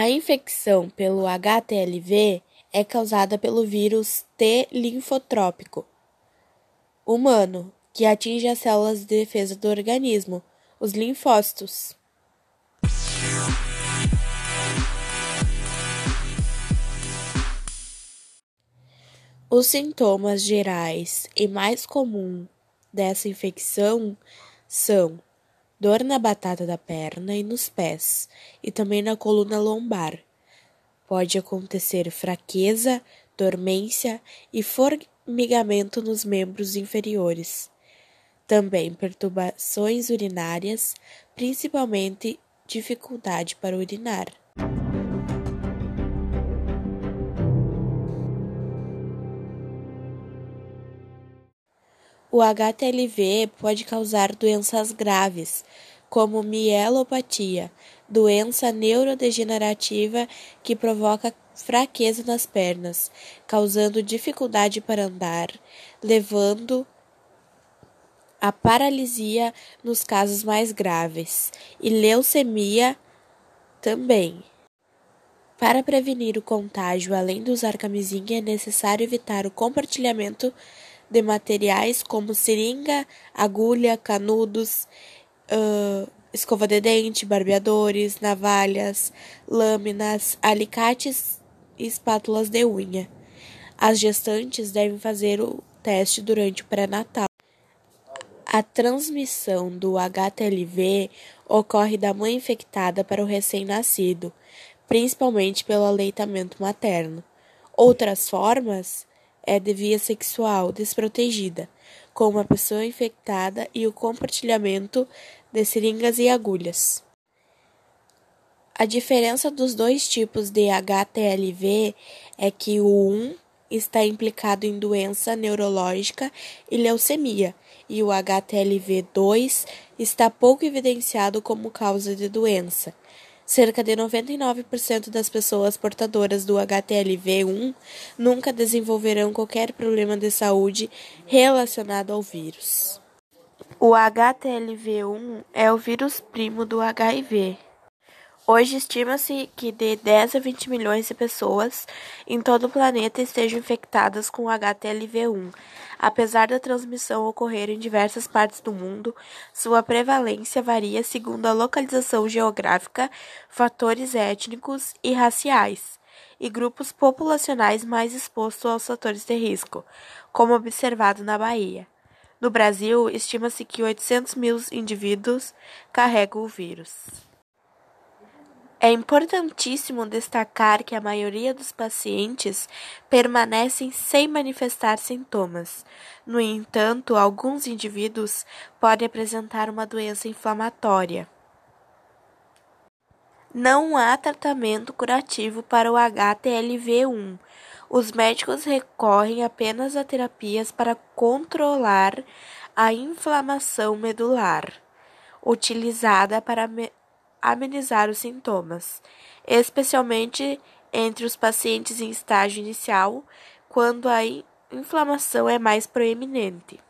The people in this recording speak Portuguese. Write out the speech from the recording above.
A infecção pelo HTLV é causada pelo vírus T linfotrópico humano, que atinge as células de defesa do organismo, os linfócitos. Os sintomas gerais e mais comum dessa infecção são dor na batata da perna e nos pés, e também na coluna lombar. Pode acontecer fraqueza, dormência e formigamento nos membros inferiores. Também perturbações urinárias, principalmente dificuldade para urinar. O HTLV pode causar doenças graves, como mielopatia, doença neurodegenerativa que provoca fraqueza nas pernas, causando dificuldade para andar, levando a paralisia nos casos mais graves, e leucemia também. Para prevenir o contágio, além de usar camisinha, é necessário evitar o compartilhamento de materiais como seringa, agulha, canudos, uh, escova de dente, barbeadores, navalhas, lâminas, alicates e espátulas de unha. As gestantes devem fazer o teste durante o pré-natal. A transmissão do HTLV ocorre da mãe infectada para o recém-nascido, principalmente pelo aleitamento materno. Outras formas é de via sexual desprotegida, com uma pessoa infectada e o compartilhamento de seringas e agulhas. A diferença dos dois tipos de HTLV é que o 1 está implicado em doença neurológica e leucemia, e o HTLV2 está pouco evidenciado como causa de doença. Cerca de 99% das pessoas portadoras do HTLV1 nunca desenvolverão qualquer problema de saúde relacionado ao vírus. O HTLV1 é o vírus primo do HIV. Hoje estima-se que de 10 a 20 milhões de pessoas em todo o planeta estejam infectadas com HTLV1. Apesar da transmissão ocorrer em diversas partes do mundo, sua prevalência varia segundo a localização geográfica, fatores étnicos e raciais, e grupos populacionais mais expostos aos fatores de risco, como observado na Bahia. No Brasil, estima-se que 800 mil indivíduos carregam o vírus. É importantíssimo destacar que a maioria dos pacientes permanecem sem manifestar sintomas. No entanto, alguns indivíduos podem apresentar uma doença inflamatória. Não há tratamento curativo para o HTLV1. Os médicos recorrem apenas a terapias para controlar a inflamação medular, utilizada para amenizar os sintomas, especialmente entre os pacientes em estágio inicial, quando a inflamação é mais proeminente.